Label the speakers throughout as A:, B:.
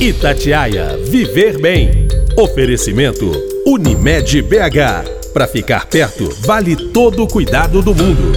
A: Itatiaia Viver Bem. Oferecimento Unimed BH. Para ficar perto, vale todo o cuidado do mundo.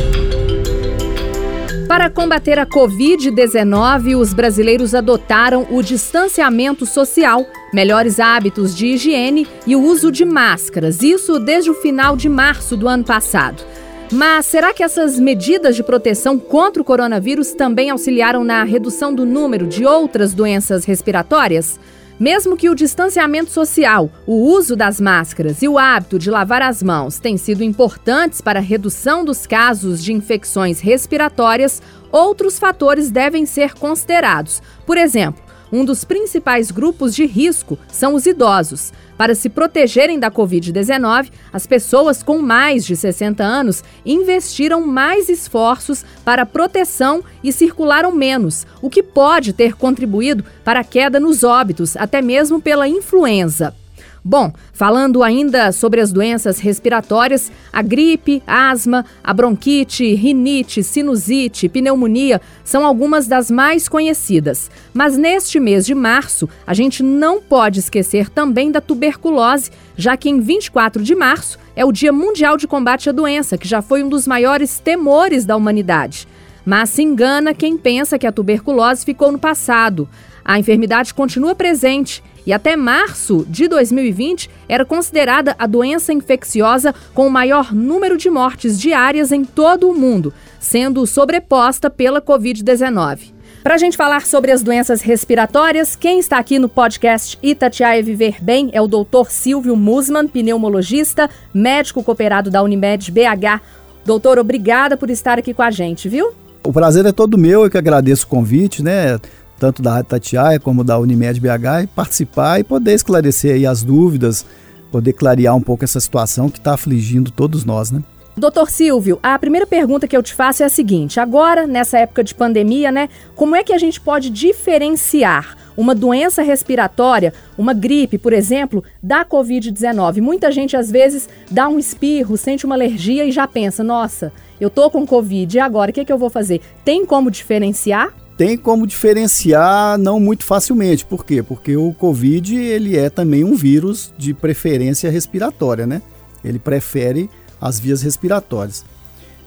B: Para combater a Covid-19, os brasileiros adotaram o distanciamento social, melhores hábitos de higiene e o uso de máscaras. Isso desde o final de março do ano passado. Mas será que essas medidas de proteção contra o coronavírus também auxiliaram na redução do número de outras doenças respiratórias? Mesmo que o distanciamento social, o uso das máscaras e o hábito de lavar as mãos tenham sido importantes para a redução dos casos de infecções respiratórias, outros fatores devem ser considerados. Por exemplo, um dos principais grupos de risco são os idosos. Para se protegerem da Covid-19, as pessoas com mais de 60 anos investiram mais esforços para proteção e circularam menos, o que pode ter contribuído para a queda nos óbitos, até mesmo pela influenza. Bom, falando ainda sobre as doenças respiratórias, a gripe, asma, a bronquite, rinite, sinusite, pneumonia são algumas das mais conhecidas. Mas neste mês de março, a gente não pode esquecer também da tuberculose, já que em 24 de março é o Dia Mundial de Combate à Doença, que já foi um dos maiores temores da humanidade. Mas se engana quem pensa que a tuberculose ficou no passado. A enfermidade continua presente e até março de 2020 era considerada a doença infecciosa com o maior número de mortes diárias em todo o mundo, sendo sobreposta pela Covid-19. Para a gente falar sobre as doenças respiratórias, quem está aqui no podcast Itatiaia Viver Bem é o Dr. Silvio Musman, pneumologista, médico cooperado da Unimed BH. Doutor, obrigada por estar aqui com a gente, viu?
C: O prazer é todo meu, eu que agradeço o convite, né? Tanto da Rádio Tatiaia como da Unimed BH, e participar e poder esclarecer aí as dúvidas, poder clarear um pouco essa situação que está afligindo todos nós, né?
B: Doutor Silvio, a primeira pergunta que eu te faço é a seguinte: agora, nessa época de pandemia, né, como é que a gente pode diferenciar uma doença respiratória, uma gripe, por exemplo, da Covid-19? Muita gente às vezes dá um espirro, sente uma alergia e já pensa: nossa, eu tô com Covid, e agora o que, que eu vou fazer? Tem como diferenciar?
C: Tem como diferenciar não muito facilmente. Por quê? Porque o Covid ele é também um vírus de preferência respiratória, né? Ele prefere as vias respiratórias.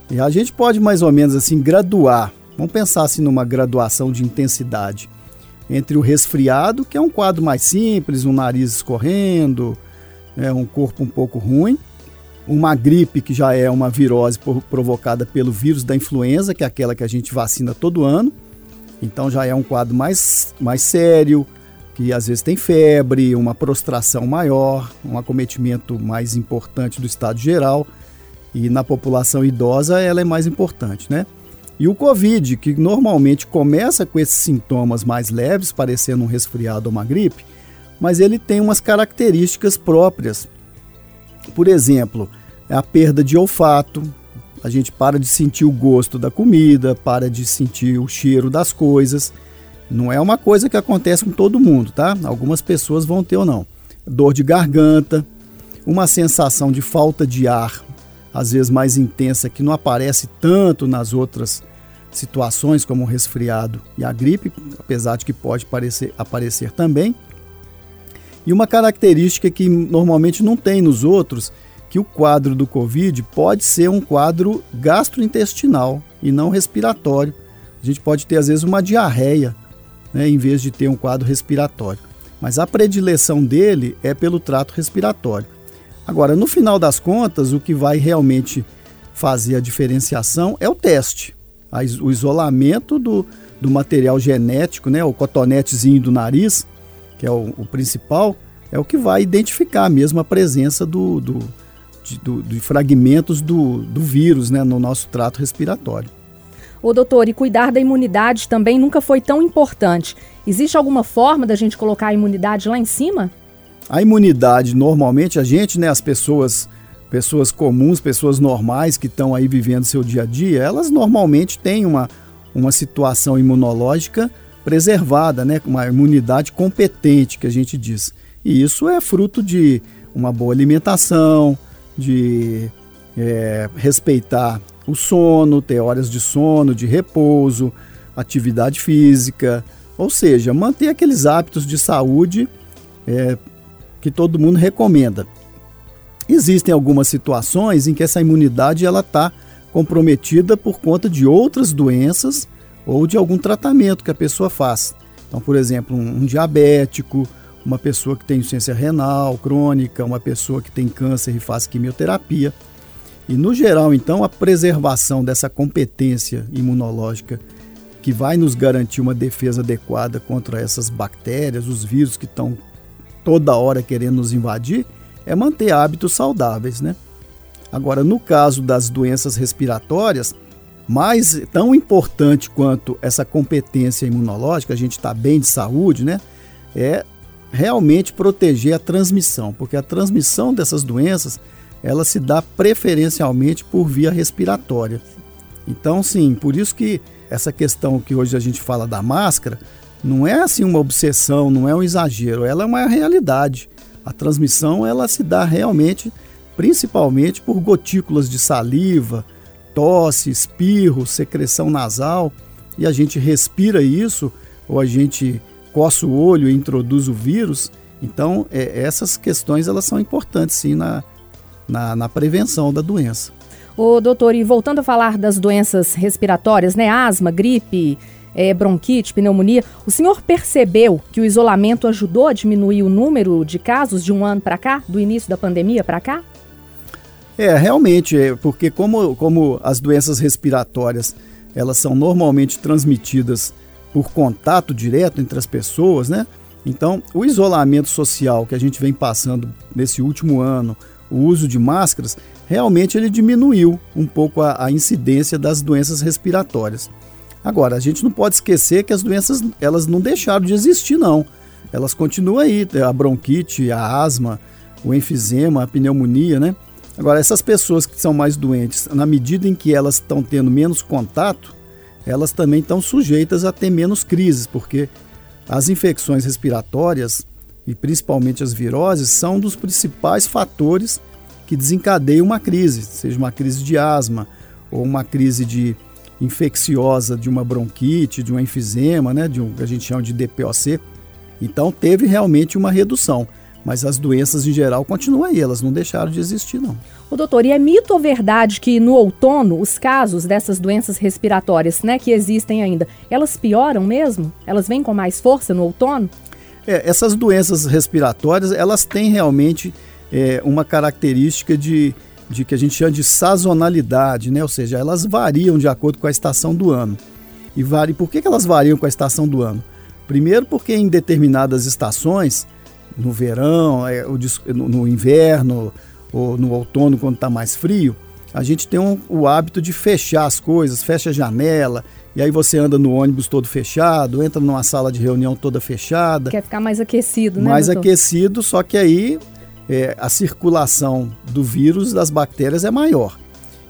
C: E a gente pode mais ou menos assim graduar. Vamos pensar assim numa graduação de intensidade entre o resfriado, que é um quadro mais simples, um nariz escorrendo, é um corpo um pouco ruim, uma gripe que já é uma virose provocada pelo vírus da influenza, que é aquela que a gente vacina todo ano, então já é um quadro mais, mais sério, que às vezes tem febre, uma prostração maior, um acometimento mais importante do estado geral. E na população idosa ela é mais importante, né? E o Covid, que normalmente começa com esses sintomas mais leves, parecendo um resfriado ou uma gripe, mas ele tem umas características próprias. Por exemplo, a perda de olfato, a gente para de sentir o gosto da comida, para de sentir o cheiro das coisas. Não é uma coisa que acontece com todo mundo, tá? Algumas pessoas vão ter ou não. Dor de garganta, uma sensação de falta de ar, às vezes mais intensa, que não aparece tanto nas outras situações, como o resfriado e a gripe, apesar de que pode parecer, aparecer também. E uma característica que normalmente não tem nos outros que o quadro do Covid pode ser um quadro gastrointestinal e não respiratório. A gente pode ter, às vezes, uma diarreia, né, em vez de ter um quadro respiratório. Mas a predileção dele é pelo trato respiratório. Agora, no final das contas, o que vai realmente fazer a diferenciação é o teste, o isolamento do, do material genético, né, o cotonetezinho do nariz, que é o, o principal, é o que vai identificar mesmo a presença do, do de, do, de fragmentos do, do vírus né, no nosso trato respiratório.
B: Ô doutor, e cuidar da imunidade também nunca foi tão importante. Existe alguma forma da gente colocar a imunidade lá em cima?
C: A imunidade, normalmente, a gente, né, as pessoas, pessoas comuns, pessoas normais que estão aí vivendo seu dia a dia, elas normalmente têm uma, uma situação imunológica preservada, né, uma imunidade competente, que a gente diz. E isso é fruto de uma boa alimentação, de é, respeitar o sono, ter horas de sono, de repouso, atividade física, Ou seja, manter aqueles hábitos de saúde é, que todo mundo recomenda. Existem algumas situações em que essa imunidade ela está comprometida por conta de outras doenças ou de algum tratamento que a pessoa faz. Então, por exemplo, um, um diabético, uma pessoa que tem insuficiência renal crônica, uma pessoa que tem câncer e faz quimioterapia. E no geral, então, a preservação dessa competência imunológica que vai nos garantir uma defesa adequada contra essas bactérias, os vírus que estão toda hora querendo nos invadir, é manter hábitos saudáveis, né? Agora, no caso das doenças respiratórias, mais tão importante quanto essa competência imunológica, a gente está bem de saúde, né? É realmente proteger a transmissão, porque a transmissão dessas doenças ela se dá preferencialmente por via respiratória. Então, sim, por isso que essa questão que hoje a gente fala da máscara não é assim uma obsessão, não é um exagero, ela é uma realidade. A transmissão ela se dá realmente, principalmente por gotículas de saliva, tosse, espirro, secreção nasal, e a gente respira isso ou a gente coça o olho e introduz o vírus. Então, é, essas questões elas são importantes sim na, na, na prevenção da doença.
B: Ô, doutor, e voltando a falar das doenças respiratórias, né? Asma, gripe, é, bronquite, pneumonia, o senhor percebeu que o isolamento ajudou a diminuir o número de casos de um ano para cá, do início da pandemia para cá?
C: É, realmente, é, porque como, como as doenças respiratórias elas são normalmente transmitidas por contato direto entre as pessoas, né? Então, o isolamento social que a gente vem passando nesse último ano, o uso de máscaras, realmente ele diminuiu um pouco a, a, incidência das doenças respiratórias. Agora, a gente não pode esquecer que as doenças elas não deixaram de existir, não. Elas continuam aí, a bronquite, a asma, o enfisema, a pneumonia, né? Agora, essas pessoas que são mais doentes, na medida em que elas estão tendo menos contato, elas também estão sujeitas a ter menos crises, porque as infecções respiratórias, e principalmente as viroses, são dos principais fatores que desencadeiam uma crise, seja uma crise de asma ou uma crise de infecciosa de uma bronquite, de um enfisema, né, de um que a gente chama de DPOC. Então teve realmente uma redução, mas as doenças em geral continuam aí, elas não deixaram de existir não.
B: O doutor, e é mito ou verdade que no outono os casos dessas doenças respiratórias, né, que existem ainda, elas pioram mesmo? Elas vêm com mais força no outono?
C: É, essas doenças respiratórias, elas têm realmente é, uma característica de, de que a gente chama de sazonalidade, né? Ou seja, elas variam de acordo com a estação do ano. E vari... por que, que elas variam com a estação do ano? Primeiro porque em determinadas estações, no verão, é, no inverno, ou no outono, quando está mais frio, a gente tem um, o hábito de fechar as coisas, fecha a janela, e aí você anda no ônibus todo fechado, entra numa sala de reunião toda fechada.
B: Quer ficar mais aquecido, né?
C: Mais doutor? aquecido, só que aí é, a circulação do vírus das bactérias é maior.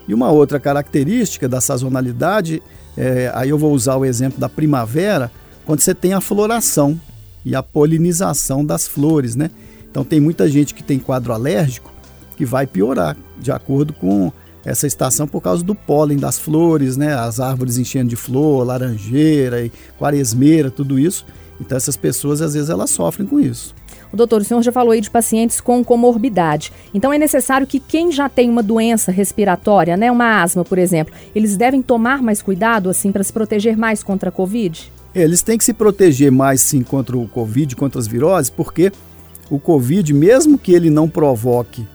C: E uma outra característica da sazonalidade, é, aí eu vou usar o exemplo da primavera, quando você tem a floração e a polinização das flores, né? Então tem muita gente que tem quadro alérgico que vai piorar de acordo com essa estação por causa do pólen das flores, né? As árvores enchendo de flor, laranjeira e quaresmeira, tudo isso. Então essas pessoas às vezes elas sofrem com isso.
B: O doutor, o senhor já falou aí de pacientes com comorbidade. Então é necessário que quem já tem uma doença respiratória, né, uma asma, por exemplo, eles devem tomar mais cuidado assim para se proteger mais contra a COVID?
C: Eles têm que se proteger mais sim contra o COVID, contra as viroses, porque o COVID, mesmo que ele não provoque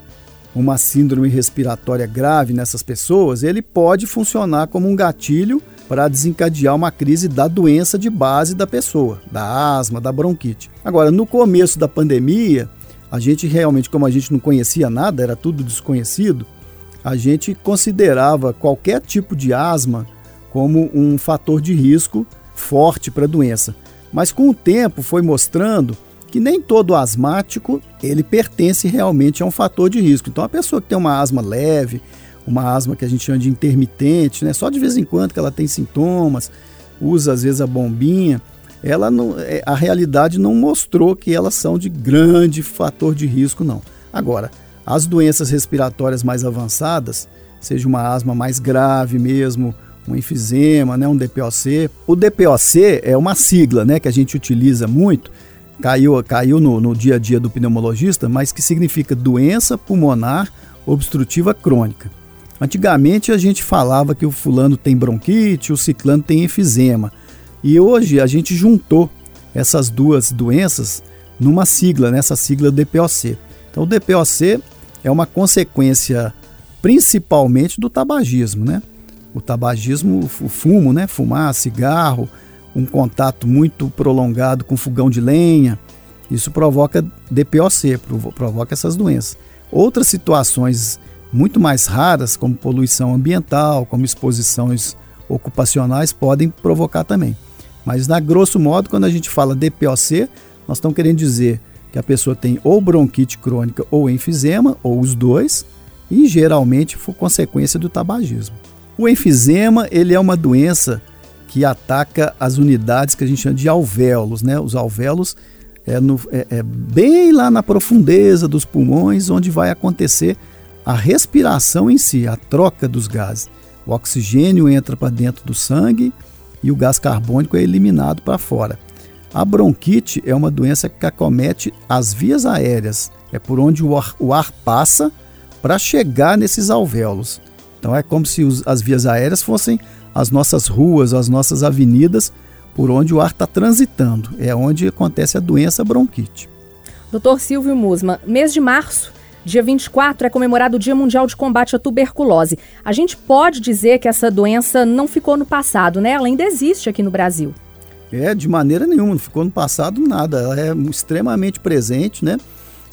C: uma síndrome respiratória grave nessas pessoas, ele pode funcionar como um gatilho para desencadear uma crise da doença de base da pessoa, da asma, da bronquite. Agora, no começo da pandemia, a gente realmente, como a gente não conhecia nada, era tudo desconhecido, a gente considerava qualquer tipo de asma como um fator de risco forte para a doença. Mas com o tempo foi mostrando que nem todo asmático ele pertence realmente a um fator de risco. Então a pessoa que tem uma asma leve, uma asma que a gente chama de intermitente, né, só de vez em quando que ela tem sintomas, usa às vezes a bombinha, ela não, é, a realidade não mostrou que elas são de grande fator de risco não. Agora, as doenças respiratórias mais avançadas, seja uma asma mais grave mesmo, um enfisema, né, um DPOC. O DPOC é uma sigla né, que a gente utiliza muito, caiu, caiu no, no dia a dia do pneumologista, mas que significa doença pulmonar obstrutiva crônica. Antigamente a gente falava que o fulano tem bronquite, o ciclano tem enfisema. E hoje a gente juntou essas duas doenças numa sigla, nessa sigla DPOC. Então o DPOC é uma consequência principalmente do tabagismo, né? O tabagismo, o fumo, né? Fumar, cigarro, um contato muito prolongado com fogão de lenha, isso provoca DPOC, provoca essas doenças. Outras situações muito mais raras, como poluição ambiental, como exposições ocupacionais, podem provocar também. Mas, na grosso modo, quando a gente fala DPOC, nós estamos querendo dizer que a pessoa tem ou bronquite crônica ou enfisema, ou os dois, e geralmente foi consequência do tabagismo. O enfisema ele é uma doença que ataca as unidades que a gente chama de alvéolos, né? Os alvéolos é, no, é, é bem lá na profundeza dos pulmões, onde vai acontecer a respiração em si, a troca dos gases. O oxigênio entra para dentro do sangue e o gás carbônico é eliminado para fora. A bronquite é uma doença que acomete as vias aéreas, é por onde o ar, o ar passa para chegar nesses alvéolos. Então é como se os, as vias aéreas fossem as nossas ruas, as nossas avenidas, por onde o ar está transitando. É onde acontece a doença bronquite.
B: Doutor Silvio Musma, mês de março, dia 24, é comemorado o Dia Mundial de Combate à Tuberculose. A gente pode dizer que essa doença não ficou no passado, né? Ela ainda existe aqui no Brasil.
C: É, de maneira nenhuma, não ficou no passado nada. Ela é extremamente presente, né?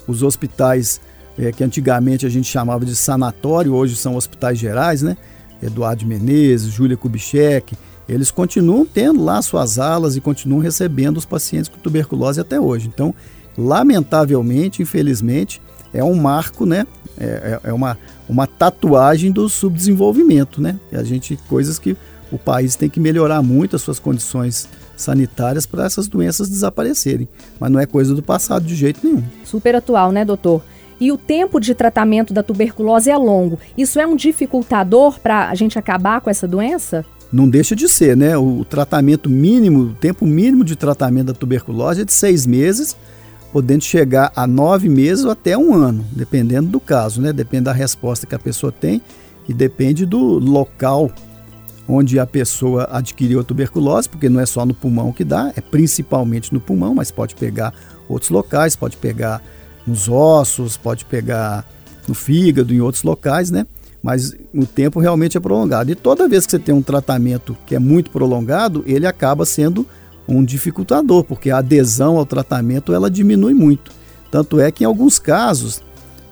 C: Os hospitais é, que antigamente a gente chamava de sanatório, hoje são hospitais gerais, né? Eduardo Menezes, Júlia Kubitschek, eles continuam tendo lá suas alas e continuam recebendo os pacientes com tuberculose até hoje. Então, lamentavelmente, infelizmente, é um marco, né? É, é, é uma, uma tatuagem do subdesenvolvimento, né? E a gente, coisas que o país tem que melhorar muito as suas condições sanitárias para essas doenças desaparecerem. Mas não é coisa do passado de jeito nenhum.
B: Super atual, né, doutor? E o tempo de tratamento da tuberculose é longo. Isso é um dificultador para a gente acabar com essa doença?
C: Não deixa de ser, né? O tratamento mínimo, o tempo mínimo de tratamento da tuberculose é de seis meses, podendo chegar a nove meses ou até um ano, dependendo do caso, né? Depende da resposta que a pessoa tem e depende do local onde a pessoa adquiriu a tuberculose, porque não é só no pulmão que dá, é principalmente no pulmão, mas pode pegar outros locais, pode pegar nos ossos, pode pegar no fígado, em outros locais, né? Mas o tempo realmente é prolongado. E toda vez que você tem um tratamento que é muito prolongado, ele acaba sendo um dificultador, porque a adesão ao tratamento ela diminui muito. Tanto é que em alguns casos,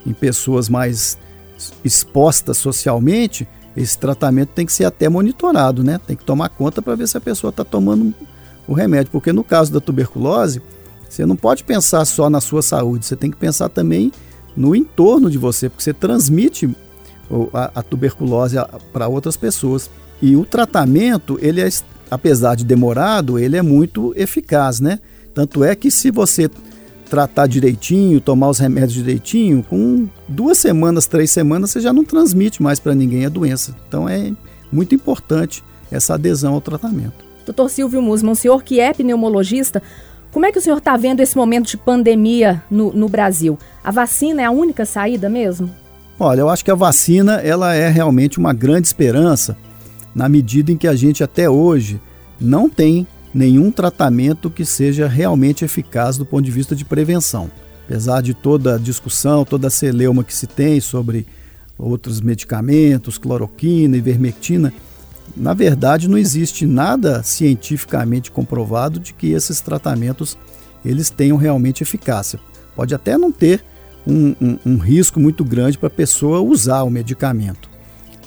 C: em pessoas mais expostas socialmente, esse tratamento tem que ser até monitorado, né? Tem que tomar conta para ver se a pessoa está tomando o remédio, porque no caso da tuberculose, você não pode pensar só na sua saúde, você tem que pensar também no entorno de você, porque você transmite a, a tuberculose para outras pessoas. E o tratamento, ele é, apesar de demorado, ele é muito eficaz, né? Tanto é que se você tratar direitinho, tomar os remédios direitinho, com duas semanas, três semanas, você já não transmite mais para ninguém a doença. Então é muito importante essa adesão ao tratamento.
B: Doutor Silvio Musman, o senhor que é pneumologista, como é que o senhor está vendo esse momento de pandemia no, no Brasil? A vacina é a única saída mesmo?
C: Olha, eu acho que a vacina ela é realmente uma grande esperança na medida em que a gente até hoje não tem nenhum tratamento que seja realmente eficaz do ponto de vista de prevenção. Apesar de toda a discussão, toda a celeuma que se tem sobre outros medicamentos, cloroquina, ivermectina, na verdade não existe nada cientificamente comprovado de que esses tratamentos eles tenham realmente eficácia. Pode até não ter um, um, um risco muito grande para a pessoa usar o medicamento,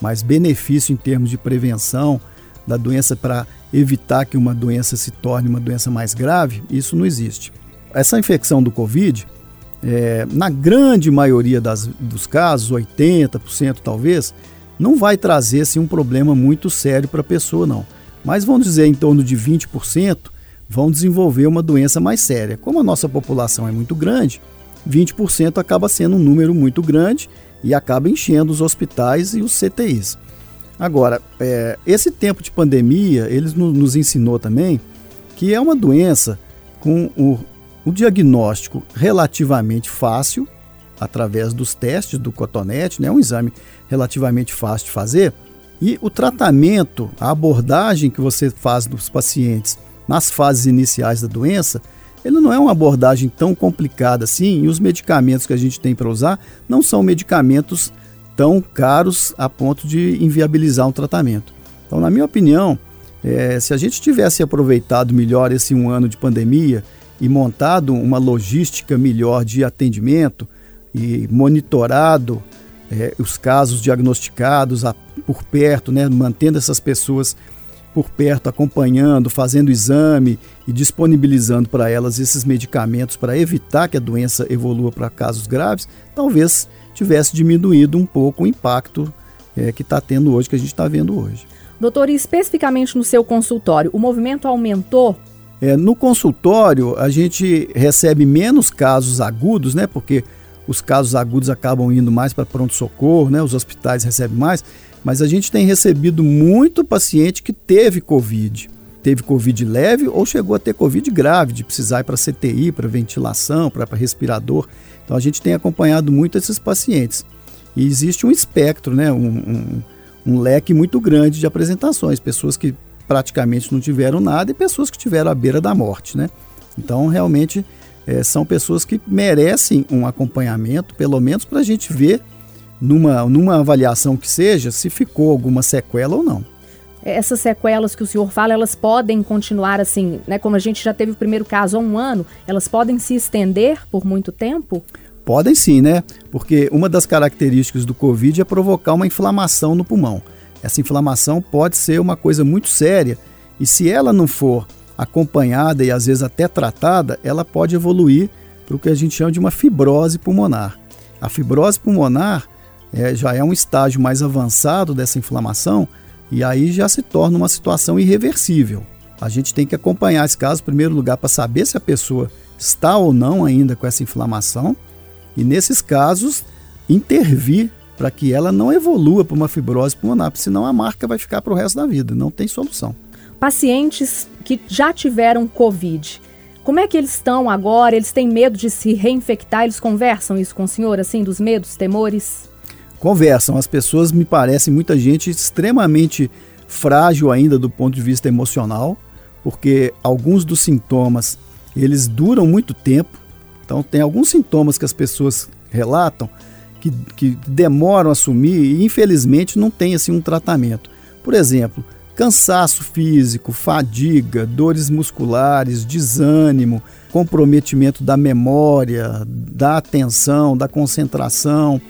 C: mas benefício em termos de prevenção da doença para evitar que uma doença se torne uma doença mais grave, isso não existe. Essa infecção do Covid, é, na grande maioria das, dos casos, 80% talvez, não vai trazer assim, um problema muito sério para a pessoa, não. Mas vamos dizer, em torno de 20% vão desenvolver uma doença mais séria. Como a nossa população é muito grande, 20% acaba sendo um número muito grande e acaba enchendo os hospitais e os CTIs. Agora, é, esse tempo de pandemia, eles no, nos ensinou também que é uma doença com o, o diagnóstico relativamente fácil, através dos testes do cotonete, né, um exame relativamente fácil de fazer, e o tratamento, a abordagem que você faz dos pacientes nas fases iniciais da doença, ele não é uma abordagem tão complicada assim, e os medicamentos que a gente tem para usar não são medicamentos tão caros a ponto de inviabilizar um tratamento. Então, na minha opinião, é, se a gente tivesse aproveitado melhor esse um ano de pandemia e montado uma logística melhor de atendimento e monitorado é, os casos diagnosticados a, por perto, né, mantendo essas pessoas por perto, acompanhando, fazendo exame e disponibilizando para elas esses medicamentos para evitar que a doença evolua para casos graves, talvez tivesse diminuído um pouco o impacto é, que está tendo hoje, que a gente está vendo hoje.
B: Doutor, e especificamente no seu consultório, o movimento aumentou?
C: É, no consultório, a gente recebe menos casos agudos, né? Porque os casos agudos acabam indo mais para pronto-socorro, né? Os hospitais recebem mais, mas a gente tem recebido muito paciente que teve Covid. Teve Covid leve ou chegou a ter Covid grave, de precisar ir para CTI, para ventilação, para respirador. Então a gente tem acompanhado muito esses pacientes. E existe um espectro, né? um, um, um leque muito grande de apresentações. Pessoas que praticamente não tiveram nada e pessoas que tiveram à beira da morte. Né? Então realmente é, são pessoas que merecem um acompanhamento, pelo menos para a gente ver, numa, numa avaliação que seja, se ficou alguma sequela ou não.
B: Essas sequelas que o senhor fala, elas podem continuar assim, né? Como a gente já teve o primeiro caso há um ano, elas podem se estender por muito tempo?
C: Podem sim, né? Porque uma das características do Covid é provocar uma inflamação no pulmão. Essa inflamação pode ser uma coisa muito séria e se ela não for acompanhada e às vezes até tratada, ela pode evoluir para o que a gente chama de uma fibrose pulmonar. A fibrose pulmonar é, já é um estágio mais avançado dessa inflamação e aí já se torna uma situação irreversível. A gente tem que acompanhar esse caso, em primeiro lugar, para saber se a pessoa está ou não ainda com essa inflamação e, nesses casos, intervir para que ela não evolua para uma fibrose pulmonar, senão a marca vai ficar para o resto da vida, não tem solução
B: pacientes que já tiveram Covid. Como é que eles estão agora? Eles têm medo de se reinfectar? Eles conversam isso com o senhor, assim, dos medos, temores?
C: Conversam. As pessoas, me parecem, muita gente extremamente frágil ainda do ponto de vista emocional, porque alguns dos sintomas, eles duram muito tempo. Então, tem alguns sintomas que as pessoas relatam que, que demoram a assumir e, infelizmente, não tem, assim, um tratamento. Por exemplo, cansaço físico, fadiga, dores musculares, desânimo, comprometimento da memória, da atenção, da concentração.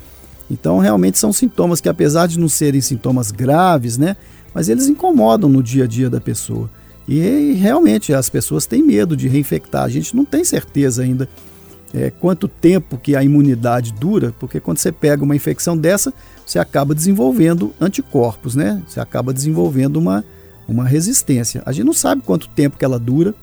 C: Então, realmente são sintomas que, apesar de não serem sintomas graves, né, mas eles incomodam no dia a dia da pessoa. E realmente as pessoas têm medo de reinfectar. A gente não tem certeza ainda é, quanto tempo que a imunidade dura, porque quando você pega uma infecção dessa, você acaba desenvolvendo anticorpos, né? Você acaba desenvolvendo uma, uma resistência. A gente não sabe quanto tempo que ela dura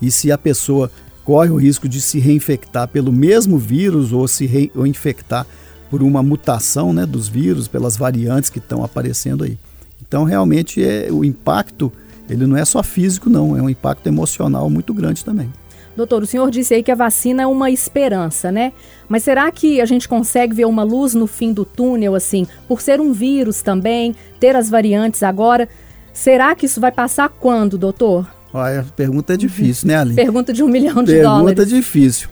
C: e se a pessoa corre o risco de se reinfectar pelo mesmo vírus ou se reinfectar por uma mutação né, dos vírus, pelas variantes que estão aparecendo aí. Então, realmente, é, o impacto ele não é só físico, não, é um impacto emocional muito grande também.
B: Doutor, o senhor disse aí que a vacina é uma esperança, né? Mas será que a gente consegue ver uma luz no fim do túnel, assim, por ser um vírus também, ter as variantes agora? Será que isso vai passar quando, doutor?
C: Olha, a pergunta é difícil, né, Aline?
B: Pergunta de um milhão de
C: pergunta
B: dólares.
C: Pergunta difícil.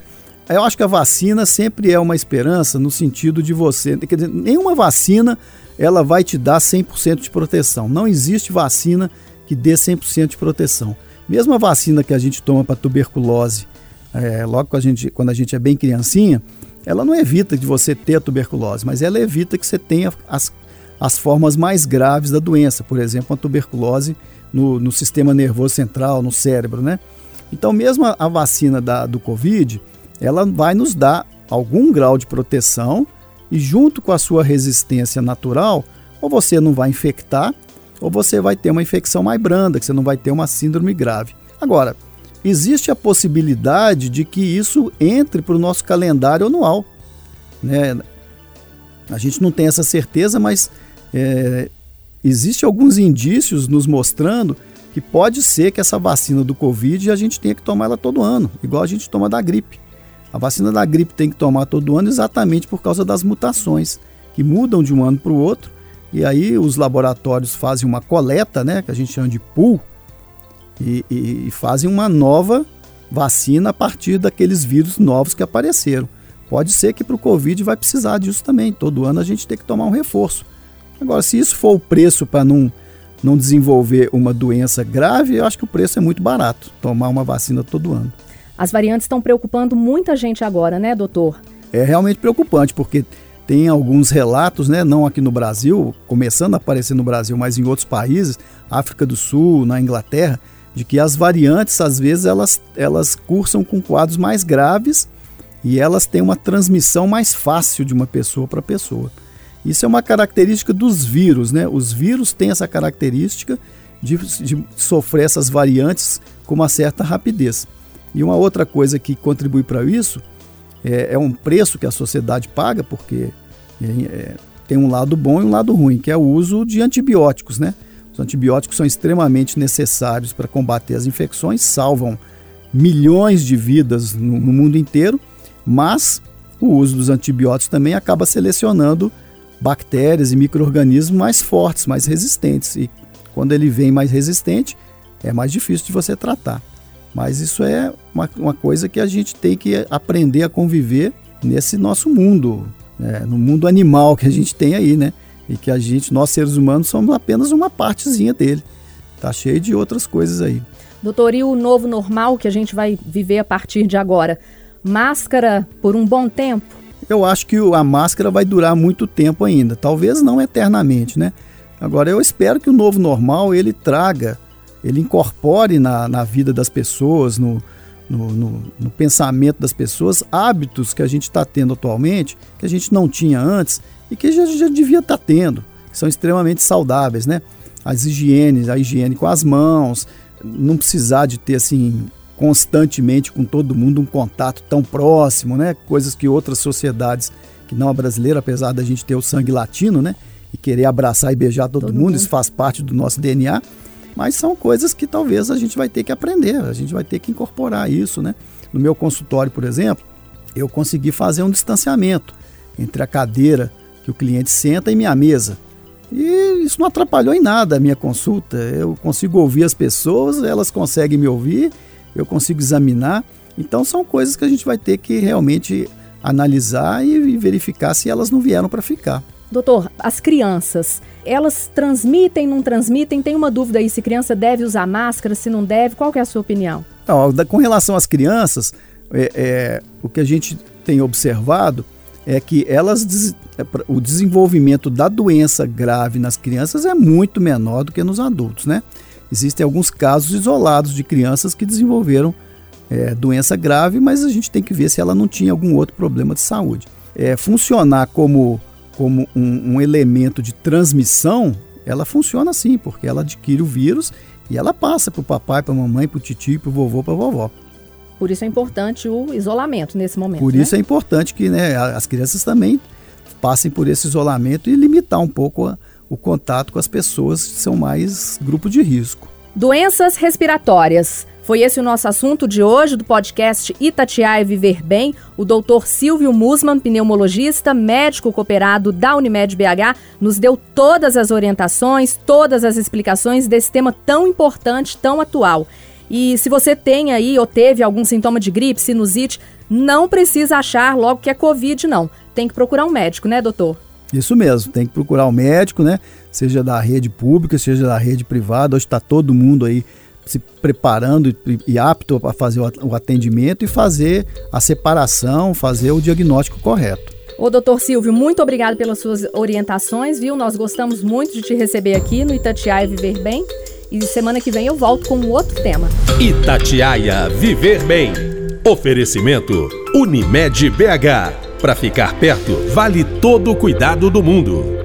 C: Eu acho que a vacina sempre é uma esperança no sentido de você. Quer dizer, nenhuma vacina ela vai te dar 100% de proteção. Não existe vacina que dê 100% de proteção. Mesmo a vacina que a gente toma para tuberculose, é, logo a gente, quando a gente é bem criancinha, ela não evita de você ter a tuberculose, mas ela evita que você tenha as, as formas mais graves da doença, por exemplo, a tuberculose no, no sistema nervoso central, no cérebro, né? Então, mesmo a, a vacina da, do Covid, ela vai nos dar algum grau de proteção e junto com a sua resistência natural, ou você não vai infectar, ou você vai ter uma infecção mais branda, que você não vai ter uma síndrome grave. Agora, existe a possibilidade de que isso entre para o nosso calendário anual. Né? A gente não tem essa certeza, mas é, Existem alguns indícios nos mostrando que pode ser que essa vacina do Covid a gente tenha que tomar ela todo ano, igual a gente toma da gripe. A vacina da gripe tem que tomar todo ano exatamente por causa das mutações, que mudam de um ano para o outro, e aí os laboratórios fazem uma coleta, né, que a gente chama de pool, e, e, e fazem uma nova vacina a partir daqueles vírus novos que apareceram. Pode ser que para o Covid vai precisar disso também. Todo ano a gente tem que tomar um reforço. Agora, se isso for o preço para não, não desenvolver uma doença grave, eu acho que o preço é muito barato. Tomar uma vacina todo ano.
B: As variantes estão preocupando muita gente agora, né, doutor?
C: É realmente preocupante, porque tem alguns relatos, né, não aqui no Brasil, começando a aparecer no Brasil, mas em outros países, África do Sul, na Inglaterra, de que as variantes, às vezes, elas, elas cursam com quadros mais graves e elas têm uma transmissão mais fácil de uma pessoa para pessoa. Isso é uma característica dos vírus, né? Os vírus têm essa característica de, de sofrer essas variantes com uma certa rapidez. E uma outra coisa que contribui para isso é, é, um preço que a sociedade paga, porque é, é, tem um lado bom e um lado ruim, que é o uso de antibióticos, né? Os antibióticos são extremamente necessários para combater as infecções, salvam milhões de vidas no, no mundo inteiro, mas o uso dos antibióticos também acaba selecionando bactérias e micro-organismos mais fortes, mais resistentes. E quando ele vem mais resistente, é mais difícil de você tratar. Mas isso é uma, uma coisa que a gente tem que aprender a conviver nesse nosso mundo, né? no mundo animal que a gente tem aí, né? e que a gente, nós seres humanos, somos apenas uma partezinha dele. Tá cheio de outras coisas aí.
B: Doutor, e o novo normal que a gente vai viver a partir de agora? Máscara por um bom tempo?
C: Eu acho que a máscara vai durar muito tempo ainda, talvez não eternamente, né? Agora eu espero que o novo normal ele traga, ele incorpore na, na vida das pessoas, no, no, no, no pensamento das pessoas, hábitos que a gente está tendo atualmente, que a gente não tinha antes e que já, já devia estar tá tendo, que são extremamente saudáveis, né? As higienes, a higiene com as mãos, não precisar de ter assim constantemente com todo mundo um contato tão próximo, né? Coisas que outras sociedades que não a brasileira, apesar da gente ter o sangue latino, né? E querer abraçar e beijar todo, todo mundo, mundo, isso faz parte do nosso DNA. Mas são coisas que talvez a gente vai ter que aprender, a gente vai ter que incorporar isso, né? No meu consultório, por exemplo, eu consegui fazer um distanciamento entre a cadeira que o cliente senta em minha mesa. E isso não atrapalhou em nada a minha consulta. Eu consigo ouvir as pessoas, elas conseguem me ouvir, eu consigo examinar. Então são coisas que a gente vai ter que realmente analisar e verificar se elas não vieram para ficar.
B: Doutor, as crianças, elas transmitem, não transmitem? Tem uma dúvida aí se criança deve usar máscara, se não deve? Qual é a sua opinião?
C: Não, com relação às crianças, é, é, o que a gente tem observado é que elas é, o desenvolvimento da doença grave nas crianças é muito menor do que nos adultos, né? Existem alguns casos isolados de crianças que desenvolveram é, doença grave, mas a gente tem que ver se ela não tinha algum outro problema de saúde. É, funcionar como, como um, um elemento de transmissão, ela funciona sim, porque ela adquire o vírus e ela passa para o papai, para a mamãe, para o tio, para o vovô, para a vovó.
B: Por isso é importante o isolamento nesse momento.
C: Por
B: né?
C: isso é importante que né, as crianças também passem por esse isolamento e limitar um pouco a, o contato com as pessoas que são mais grupo de risco.
B: Doenças respiratórias. Foi esse o nosso assunto de hoje do podcast Itatiaia Viver Bem. O doutor Silvio Musman, pneumologista, médico cooperado da Unimed BH, nos deu todas as orientações, todas as explicações desse tema tão importante, tão atual. E se você tem aí ou teve algum sintoma de gripe, sinusite, não precisa achar logo que é Covid, não. Tem que procurar um médico, né, doutor?
C: Isso mesmo, tem que procurar um médico, né? Seja da rede pública, seja da rede privada. Hoje está todo mundo aí se preparando e, e apto para fazer o atendimento e fazer a separação, fazer o diagnóstico correto.
B: Ô, doutor Silvio, muito obrigado pelas suas orientações, viu? Nós gostamos muito de te receber aqui no Itatiaia Viver Bem. E semana que vem eu volto com um outro tema.
A: Itatiaia Viver Bem. Oferecimento Unimed BH. Para ficar perto, vale todo o cuidado do mundo.